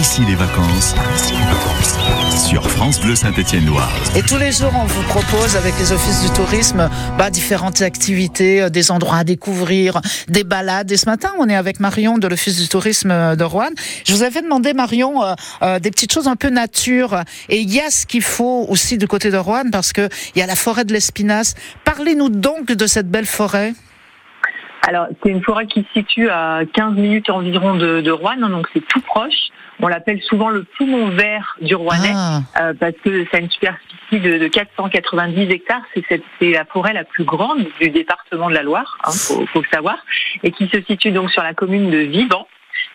ici les vacances sur France Bleu Saint-Étienne-Loire. Et tous les jours, on vous propose avec les offices du tourisme bah, différentes activités, euh, des endroits à découvrir, des balades. Et ce matin, on est avec Marion de l'office du tourisme de Rouen. Je vous avais demandé, Marion, euh, euh, des petites choses un peu nature. Et il y a ce qu'il faut aussi du côté de Rouen parce que il y a la forêt de l'Espinasse. Parlez-nous donc de cette belle forêt. Alors, c'est une forêt qui se situe à 15 minutes environ de, de Rouen, donc c'est tout proche. On l'appelle souvent le poumon vert du Rouennais Ah. euh, parce que ça a une superficie de, de 490 hectares. C'est la forêt la plus grande du département de la Loire, hein, faut, faut le savoir, et qui se situe donc sur la commune de Vivan.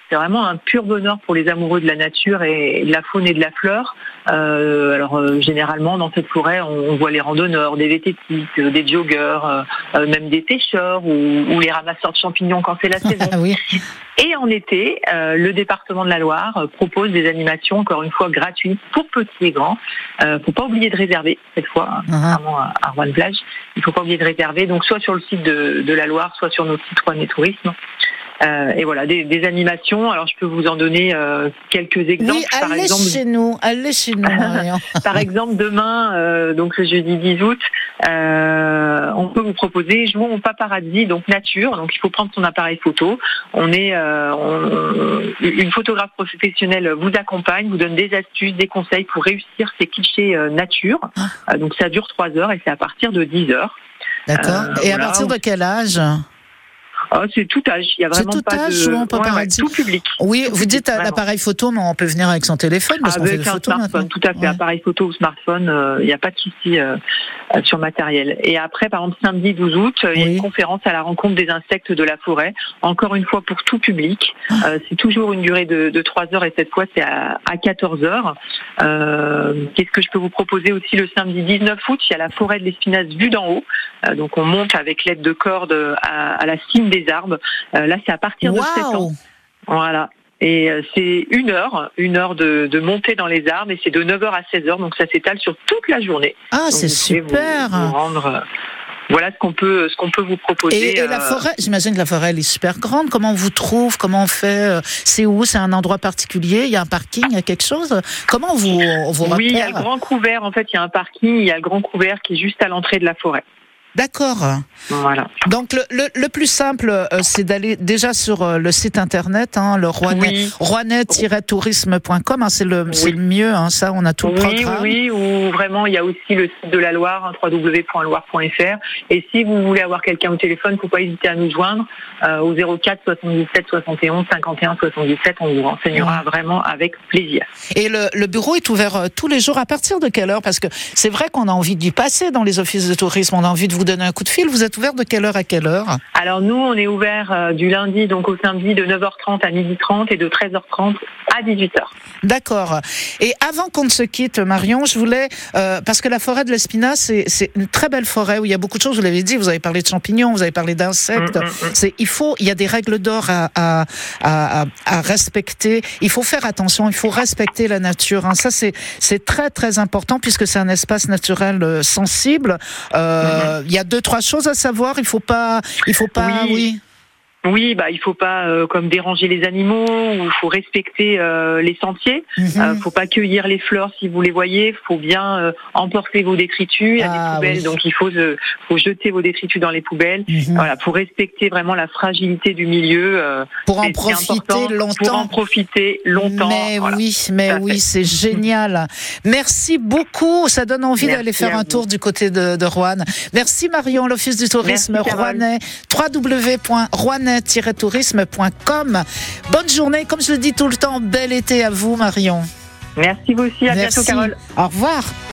C'est vraiment un pur bonheur pour les amoureux de la nature et de la faune et de la fleur. Euh, alors euh, généralement dans cette forêt, on, on voit les randonneurs, des vététistes, euh, des joggeurs, euh, même des pêcheurs ou, ou les ramasseurs de champignons quand c'est la saison. Oui. Et en été, le département de la Loire propose des animations, encore une fois, gratuites pour petits et grands. Euh, faut pas oublier de réserver cette fois, contrairement à, à Rouen Plage. Il faut pas oublier de réserver, donc soit sur le site de, de la Loire, soit sur notre site Rouen et Tourisme. Euh, et voilà, des, des animations. Alors je peux vous en donner euh, quelques exemples. Oui, par allez exemple, chez nous, allez chez nous, par exemple, demain, euh, donc le jeudi 10 août, euh, on peut vous proposer jouons au paparazzi, donc nature. Donc il faut prendre son appareil photo. On est euh, on- une photographe professionnelle vous accompagne, vous donne des astuces, des conseils pour réussir ces clichés euh, nature. Euh, donc ça dure trois heures et c'est à partir de 10 heures. D'accord. Et à partir de quel âge? Oh, c'est tout âge. Il y a vraiment tout pas âge, de Ouais, ouais, paparazzi. tout public. Oui, Tout vous dites l'appareil photo, mais on peut venir avec son téléphone parce qu'on fait Avec un photos smartphone, tout à fait. Ouais. Appareil photo ou smartphone, euh, il n'y a pas de souci euh, euh, sur matériel. Et après, par exemple, samedi 12 août, il y a une conférence à la rencontre des insectes de la forêt. Encore une fois, pour tout public. Ah. Euh, c'est toujours une durée de, de 3 heures et cette fois, c'est à, à 14 heures. Qu'est-ce que je peux vous proposer aussi le samedi 19 août? Il y a la forêt de l'Espinasse vue d'en haut. Donc, on monte avec l'aide de cordes à, à la cime des arbres. Euh, là, c'est à partir de 7 ans. Voilà. Et euh, c'est une heure, une heure de, de montée dans les arbres et c'est de 9h à 16h, donc ça s'étale sur toute la journée. Ah, c'est vous- super vous rendre, euh, voilà ce qu'on peut, ce qu'on peut vous proposer. Et, et la forêt, j'imagine que la forêt elle est super grande. Comment on vous trouve? Comment on fait C'est où? C'est un endroit particulier? Il y a un parking? Il y a quelque chose? Comment on vous, on vous Oui, il y a le grand couvert. En fait, il y a un parking. Il y a le grand couvert qui est juste à l'entrée de la forêt. D'accord. Voilà. Donc le, le, le plus simple, euh, c'est d'aller déjà sur euh, le site internet, hein, le rouennais-tourisme.com. hein, c'est le, Oui. le mieux. Hein, ça, on a tout le Oui, oui, programme. oui, ou vraiment il y a aussi le site de la Loire, www.loire.fr. Et si vous voulez avoir quelqu'un au téléphone, faut pas hésiter à nous joindre euh, au 04 77 71 51 77. On vous renseignera vraiment avec plaisir. Et le, bureau est ouvert tous les jours. À partir de quelle heure? Parce que c'est vrai qu'on a envie d'y passer dans les offices de tourisme. On a envie de vous donner un coup de fil. Vous êtes ouvert de quelle heure à quelle heure Alors nous, on est ouvert euh, du lundi donc au samedi de 9h30 à 12h30 et de 13h30 à 18h. D'accord. Et avant qu'on ne se quitte, Marion, je voulais euh, parce que la forêt de l'Espinasse, c'est une très belle forêt où il y a beaucoup de choses. Vous l'avez dit. Vous avez parlé de champignons. Vous avez parlé d'insectes. Mm, mm, mm. C'est il faut. Il y a des règles d'or à, à, à, à- respecter. Il faut faire attention. Il faut respecter la nature. hein. Ça c'est c'est très très important puisque c'est un espace naturel euh, sensible. Euh, Il y a deux trois choses à savoir. Il faut pas. Il faut pas. Oui. oui. Oui, bah il faut pas euh, comme déranger les animaux ou il faut respecter euh, les sentiers. Mhm. Euh, faut pas cueillir les fleurs si vous les voyez. Faut bien euh, emporter vos détritus. Il y a Ah, des poubelles, oui. donc il faut euh, faut jeter vos détritus dans les poubelles. Mhm. Voilà, pour respecter vraiment la fragilité du milieu. euh, Pour en profiter longtemps. Pour en profiter longtemps. Mais voilà. oui, mais Tout à oui, c'est génial. Merci beaucoup. Ça donne envie d'aller faire à un tour du côté de, de Rouen. Merci Marion, l'Office du tourisme Merci, rouennais. www.rouennais-tourisme.com. Bonne journée. Comme je le dis tout le temps, bel été à vous, Marion. Merci vous aussi. À Merci. bientôt, Carole. Au revoir.